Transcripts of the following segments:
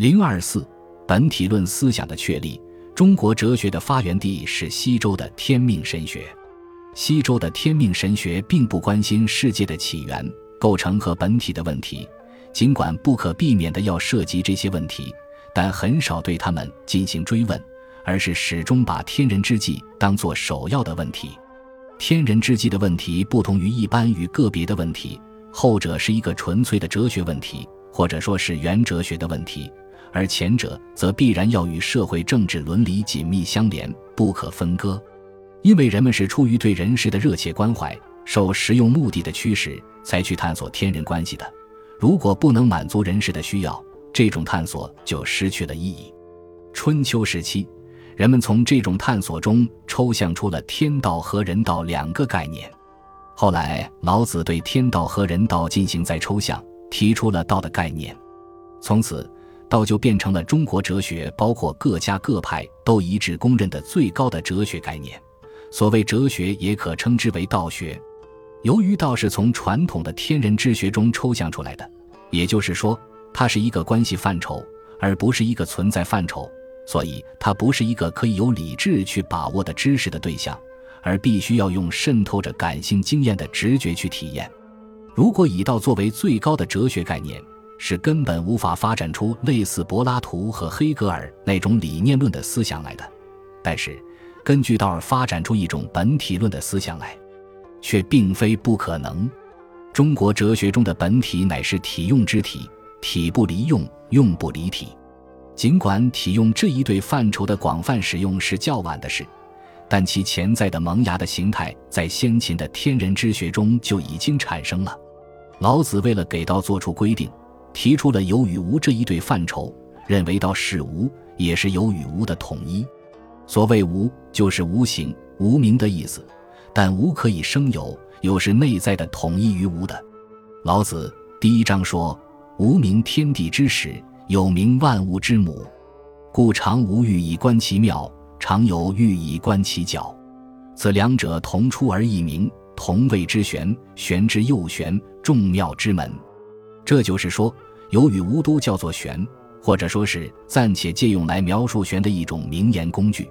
零二四，本体论思想的确立。中国哲学的发源地是西周的天命神学。西周的天命神学并不关心世界的起源、构成和本体的问题，尽管不可避免的要涉及这些问题，但很少对他们进行追问，而是始终把天人之际当作首要的问题。天人之际的问题不同于一般与个别的问题，后者是一个纯粹的哲学问题，或者说是原哲学的问题。而前者则必然要与社会、政治、伦理紧密相连，不可分割。因为人们是出于对人世的热切关怀，受实用目的的驱使，才去探索天人关系的。如果不能满足人世的需要，这种探索就失去了意义。春秋时期，人们从这种探索中抽象出了天道和人道两个概念。后来，老子对天道和人道进行再抽象，提出了道的概念。从此。道就变成了中国哲学，包括各家各派都一致公认的最高的哲学概念。所谓哲学，也可称之为道学。由于道是从传统的天人之学中抽象出来的，也就是说，它是一个关系范畴，而不是一个存在范畴，所以它不是一个可以由理智去把握的知识的对象，而必须要用渗透着感性经验的直觉去体验。如果以道作为最高的哲学概念，是根本无法发展出类似柏拉图和黑格尔那种理念论的思想来的，但是根据道尔发展出一种本体论的思想来，却并非不可能。中国哲学中的本体乃是体用之体，体不离用，用不离体。尽管体用这一对范畴的广泛使用是较晚的事，但其潜在的萌芽的形态在先秦的天人之学中就已经产生了。老子为了给道做出规定。提出了有与无这一对范畴，认为道是无，也是有与无的统一。所谓无，就是无形、无名的意思。但无可以生有，有是内在的统一于无的。老子第一章说：“无名，天地之始；有名，万物之母。故常无欲以观其妙，常有欲以观其徼。此两者，同出而异名，同谓之玄。玄之又玄，众妙之门。”这就是说，有与无都叫做玄，或者说是暂且借用来描述玄的一种名言工具。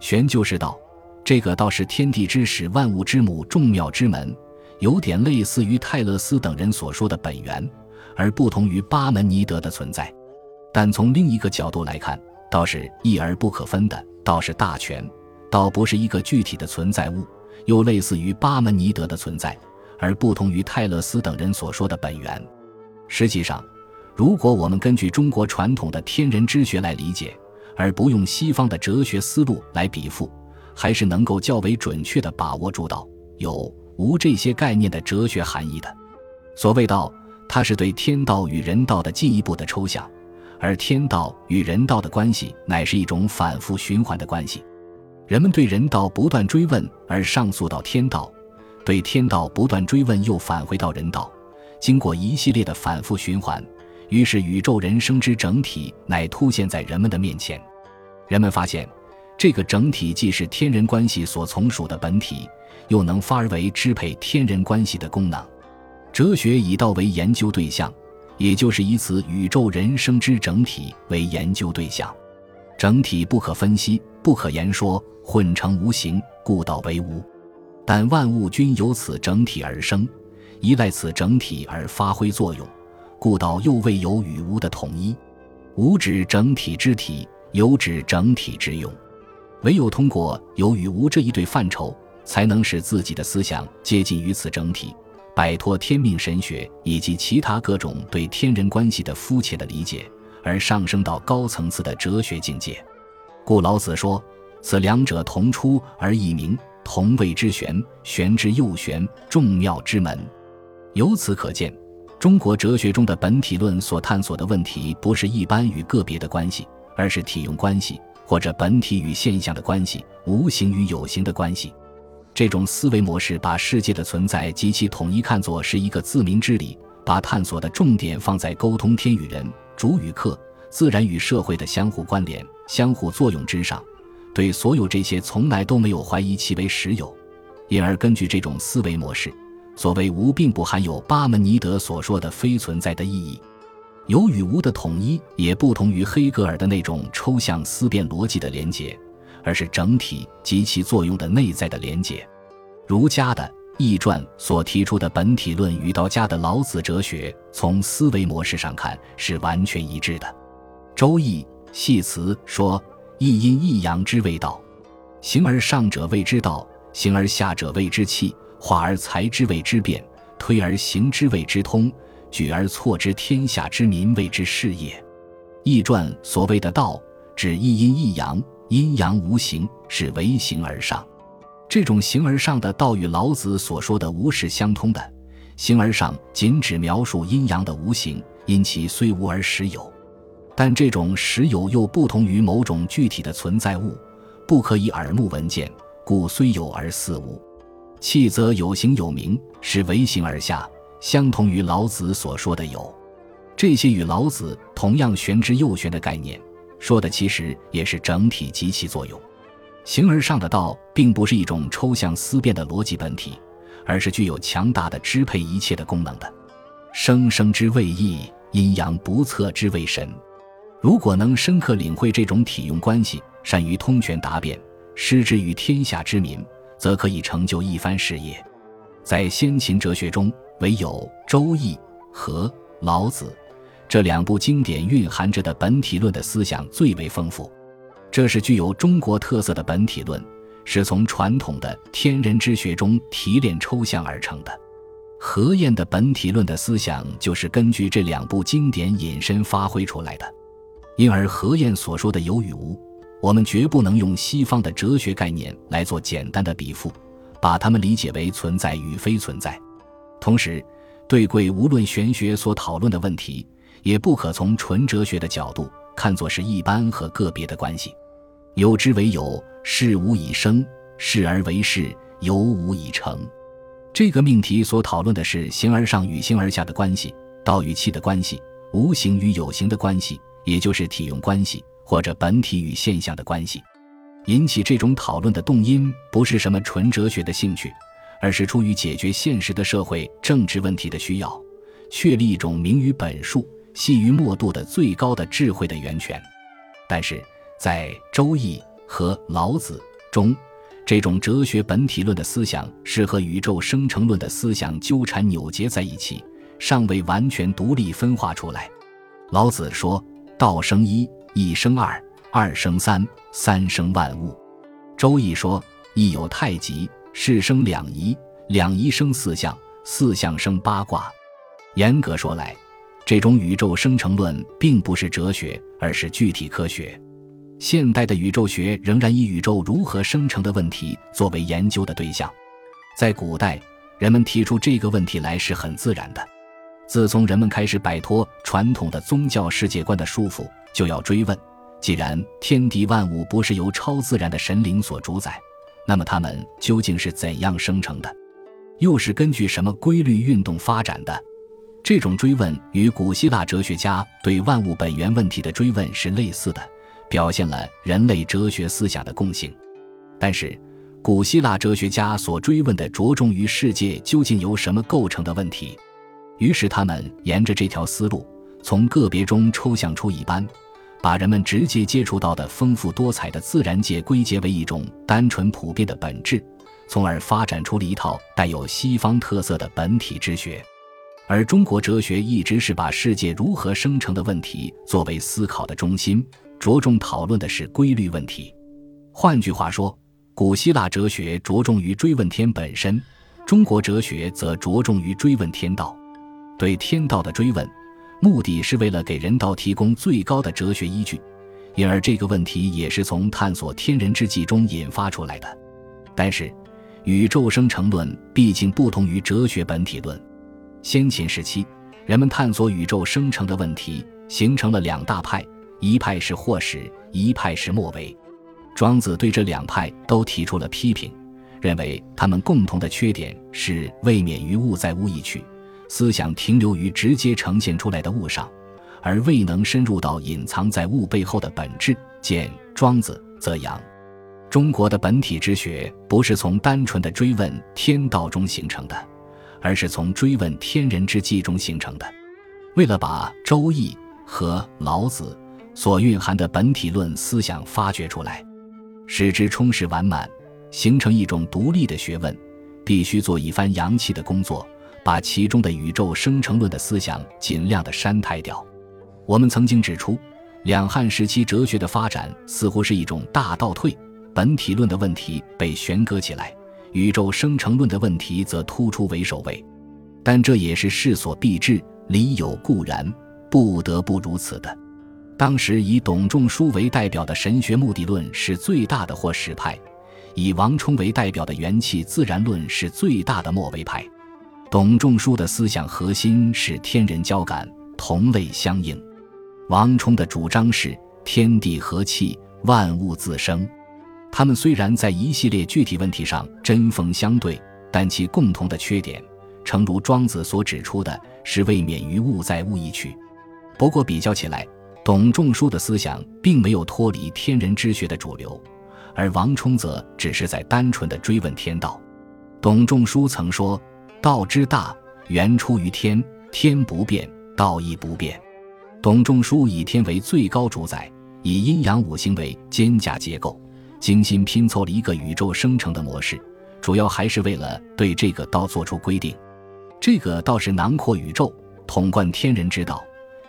玄就是道，这个道是天地之始、万物之母、众妙之门，有点类似于泰勒斯等人所说的本源，而不同于巴门尼德的存在。但从另一个角度来看，道是一而不可分的，道是大全，道不是一个具体的存在物，又类似于巴门尼德的存在，而不同于泰勒斯等人所说的本源。实际上，如果我们根据中国传统的天人之学来理解，而不用西方的哲学思路来比附，还是能够较为准确地把握住道有无这些概念的哲学含义的。所谓道，它是对天道与人道的进一步的抽象，而天道与人道的关系乃是一种反复循环的关系。人们对人道不断追问而上溯到天道，对天道不断追问又返回到人道。经过一系列的反复循环，于是宇宙人生之整体乃凸现在人们的面前。人们发现，这个整体既是天人关系所从属的本体，又能发而为支配天人关系的功能。哲学以道为研究对象，也就是以此宇宙人生之整体为研究对象。整体不可分析，不可言说，混成无形，故道为无。但万物均由此整体而生。依赖此整体而发挥作用，故道又未有与无的统一。无指整体之体，有指整体之用。唯有通过有与无这一对范畴，才能使自己的思想接近于此整体，摆脱天命神学以及其他各种对天人关系的肤浅的理解，而上升到高层次的哲学境界。故老子说：“此两者，同出而异名，同谓之玄。玄之又玄，众妙之门。”由此可见，中国哲学中的本体论所探索的问题，不是一般与个别的关系，而是体用关系，或者本体与现象的关系，无形与有形的关系。这种思维模式把世界的存在及其统一看作是一个自明之理，把探索的重点放在沟通天与人、主与客、自然与社会的相互关联、相互作用之上，对所有这些从来都没有怀疑其为实有，因而根据这种思维模式。所谓无，并不含有巴门尼德所说的非存在的意义。有与无的统一也不同于黑格尔的那种抽象思辨逻辑的连结，而是整体及其作用的内在的连结。儒家的《易传》所提出的本体论与道家的老子哲学，从思维模式上看是完全一致的。《周易》系辞说：“一阴一阳之谓道，形而上者谓之道，形而下者谓之器，化而裁之谓之变，推而行之谓之通。”举而错之，天下之民谓之事也。《易传》所谓的道，指一阴一阳，阴阳无形，是为形而上。这种形而上的道与老子所说的无是相通的。形而上仅指描述阴阳的无形，因其虽无而实有。但这种实有又不同于某种具体的存在物，不可以耳目闻见，故虽有而似无。气则有形有名，是唯形而下。相同于老子所说的有，这些与老子同样玄之又玄的概念，说的其实也是整体及其作用。形而上的道，并不是一种抽象思辨的逻辑本体，而是具有强大的支配一切的功能的。生生之谓义，阴阳不测之谓神。如果能深刻领会这种体用关系，善于通权达变，施之于天下之民，则可以成就一番事业。在先秦哲学中，唯有《周易》和《老子》这两部经典蕴含着的本体论的思想最为丰富。这是具有中国特色的本体论，是从传统的天人之学中提炼抽象而成的。何晏的本体论的思想就是根据这两部经典引申发挥出来的。因而，何晏所说的有与无，我们绝不能用西方的哲学概念来做简单的比附，把它们理解为存在与非存在。同时，对贵无论玄学所讨论的问题，也不可从纯哲学的角度看作是一般和个别的关系。有之为有，事无以生；事而为事，有无以成。这个命题所讨论的是形而上与形而下的关系，道与气的关系，无形与有形的关系，也就是体用关系或者本体与现象的关系。引起这种讨论的动因，不是什么纯哲学的兴趣。而是出于解决现实的社会政治问题的需要，确立一种明于本数、细于末度的最高的智慧的源泉。但是在《周易》和《老子》中，这种哲学本体论的思想是和宇宙生成论的思想纠缠扭结在一起，尚未完全独立分化出来。老子说：“道生一，一生二，二生三，三生万物。”《周易》说：“一有太极。”是生两仪，两仪生四象，四象生八卦。严格说来，这种宇宙生成论并不是哲学，而是具体科学。现代的宇宙学仍然以宇宙如何生成的问题作为研究的对象。在古代，人们提出这个问题来是很自然的。自从人们开始摆脱传统的宗教世界观的束缚，就要追问：既然天地万物不是由超自然的神灵所主宰，那么它们究竟是怎样生成的？又是根据什么规律运动发展的？这种追问与古希腊哲学家对万物本源问题的追问是类似的，表现了人类哲学思想的共性。但是，古希腊哲学家所追问的着重于世界究竟由什么构成的问题。于是，他们沿着这条思路，从个别中抽象出一般。把人们直接接触到的丰富多彩的自然界归结为一种单纯普遍的本质，从而发展出了一套带有西方特色的本体之学。而中国哲学一直是把世界如何生成的问题作为思考的中心，着重讨论的是规律问题。换句话说，古希腊哲学着重于追问天本身，中国哲学则着重于追问天道。对天道的追问。目的是为了给人道提供最高的哲学依据，因而这个问题也是从探索天人之际中引发出来的。但是，宇宙生成论毕竟不同于哲学本体论。先秦时期，人们探索宇宙生成的问题，形成了两大派，一派是霍始，一派是莫为。庄子对这两派都提出了批评，认为他们共同的缺点是未免于物在物易去。思想停留于直接呈现出来的物上，而未能深入到隐藏在物背后的本质。见庄子则阳。中国的本体之学不是从单纯的追问天道中形成的，而是从追问天人之际中形成的。为了把《周易》和老子所蕴含的本体论思想发掘出来，使之充实完满，形成一种独立的学问，必须做一番洋气的工作，把其中的宇宙生成论的思想尽量的删汰掉。我们曾经指出，两汉时期哲学的发展似乎是一种大倒退，本体论的问题被悬搁起来，宇宙生成论的问题则突出为首位。但这也是势所必至，理有固然，不得不如此的。当时以董仲舒为代表的神学目的论是最大的或实派，以王充为代表的元气自然论是最大的末位派。董仲舒的思想核心是天人交感，同类相应；王充的主张是天地和气，万物自生。他们虽然在一系列具体问题上针锋相对，但其共同的缺点。诚如庄子所指出的，是未免于物在物易去。不过比较起来，董仲舒的思想并没有脱离天人之学的主流，而王充则只是在单纯的追问天道。董仲舒曾说：“道之大，源出于天，天不变，道亦不变。”董仲舒以天为最高主宰，以阴阳五行为肩胛结构，精心拼凑了一个宇宙生成的模式，主要还是为了对这个道做出规定。这个倒是囊括宇宙、统贯天人之道，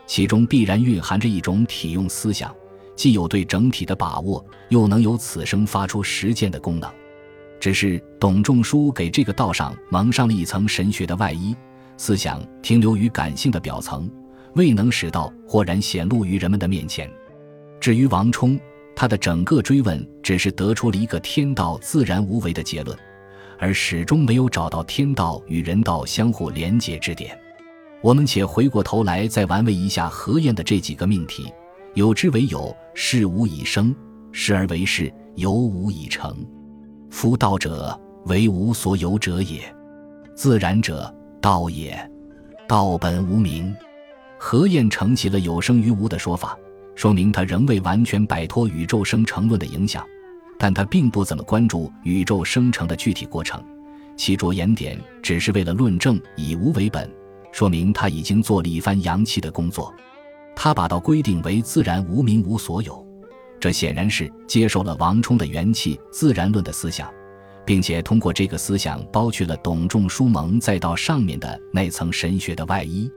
其中必然蕴含着一种体用思想，既有对整体的把握，又能由此生发出实践的功能。只是董仲舒给这个道上蒙上了一层神学的外衣，思想停留于感性的表层，未能使道豁然显露于人们的面前。至于王充，他的整个追问只是得出了一个天道自然无为的结论。而始终没有找到天道与人道相互连结之点。我们且回过头来再玩味一下何晏的这几个命题：有之为有，事无以生；事而为事，有无以成。夫道者，为无所有者也；自然者，道也。道本无名。何晏承袭了有生于无的说法，说明他仍未完全摆脱宇宙生成论的影响。但他并不怎么关注宇宙生成的具体过程，其着眼点只是为了论证以无为本，说明他已经做了一番洋气的工作。他把道规定为自然无名无所有，这显然是接受了王充的元气自然论的思想，并且通过这个思想剥去了董仲舒蒙再到上面的那层神学的外衣。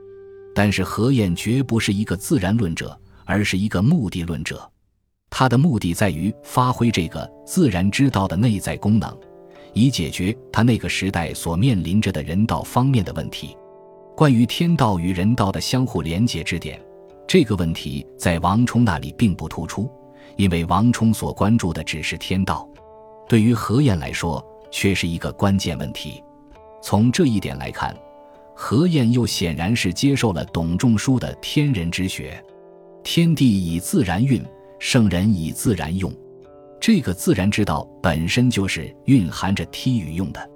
但是何晏绝不是一个自然论者，而是一个目的论者。他的目的在于发挥这个自然之道的内在功能，以解决他那个时代所面临着的人道方面的问题。关于天道与人道的相互连结之点，这个问题在王充那里并不突出，因为王充所关注的只是天道。对于何晏来说，却是一个关键问题。从这一点来看，何晏又显然是接受了董仲舒的天人之学，天地以自然运。圣人以自然用，这个自然之道本身就是蕴含着梯与用的。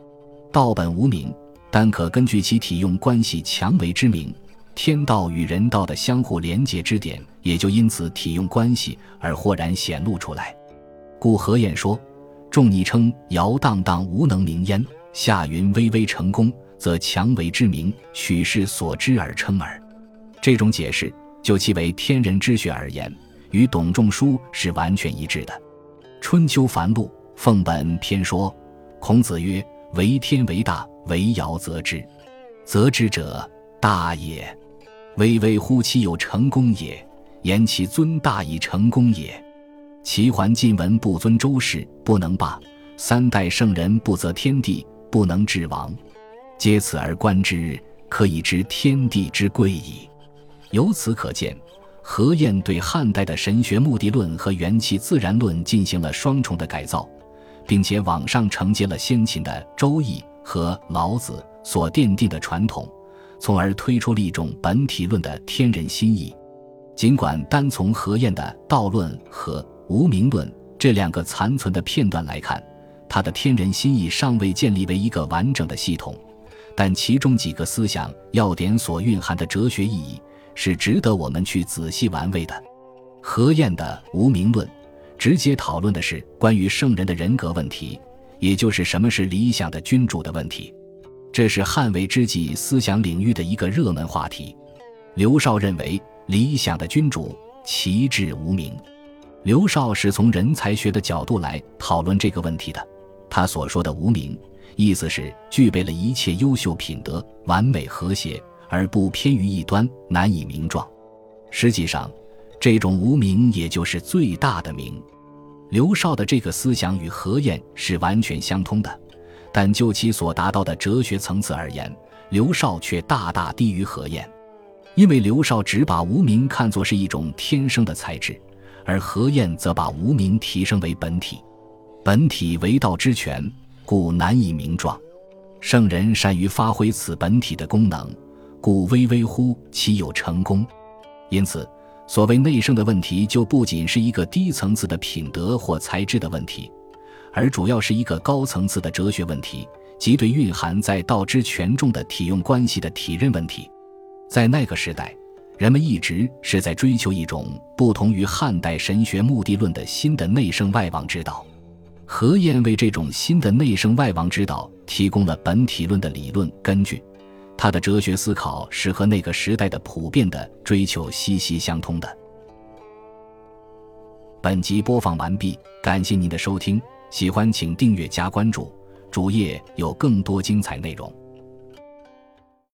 道本无名，但可根据其体用关系强为之名。天道与人道的相互连结之点，也就因此体用关系而豁然显露出来。故何晏说：“众拟称摇荡荡无能名焉，下云微微成功，则强为之名，取世所知而称耳。”这种解释，就其为天人之学而言。与董仲舒是完全一致的，《春秋繁露·奉本篇》说：“孔子曰：‘为天为大，为尧则之，则之者大也。巍巍乎其有成功也，言其尊大以成功也。齐桓晋文不尊周室，不能霸；三代圣人不择天地，不能治王。皆此而观之，可以知天地之贵矣。’由此可见。”何晏对汉代的神学目的论和元气自然论进行了双重的改造，并且往上承接了先秦的《周易》和老子所奠定的传统，从而推出了一种本体论的天人心意。尽管单从何晏的道论和无名论这两个残存的片段来看，他的天人心意尚未建立为一个完整的系统，但其中几个思想要点所蕴含的哲学意义。是值得我们去仔细玩味的。何晏的《无名论》直接讨论的是关于圣人的人格问题，也就是什么是理想的君主的问题。这是汉魏之际思想领域的一个热门话题。刘少认为，理想的君主其志无名。刘少是从人才学的角度来讨论这个问题的。他所说的无名，意思是具备了一切优秀品德，完美和谐，而不偏于一端，难以名状。实际上，这种无名也就是最大的名。刘少的这个思想与何晏是完全相通的，但就其所达到的哲学层次而言，刘少却大大低于何晏。因为刘少只把无名看作是一种天生的才智，而何晏则把无名提升为本体。本体为道之权，故难以名状。圣人善于发挥此本体的功能，故微微乎其有成功。因此。所谓内圣的问题，就不仅是一个低层次的品德或才智的问题，而主要是一个高层次的哲学问题，即对蕴含在道之权重的体用关系的体认问题。在那个时代，人们一直是在追求一种不同于汉代神学目的论的新的内圣外王之道。何晏为这种新的内圣外王之道提供了本体论的理论根据。他的哲学思考是和那个时代的普遍的追求息息相通的。本集播放完毕，感谢您的收听，喜欢请订阅加关注，主页有更多精彩内容。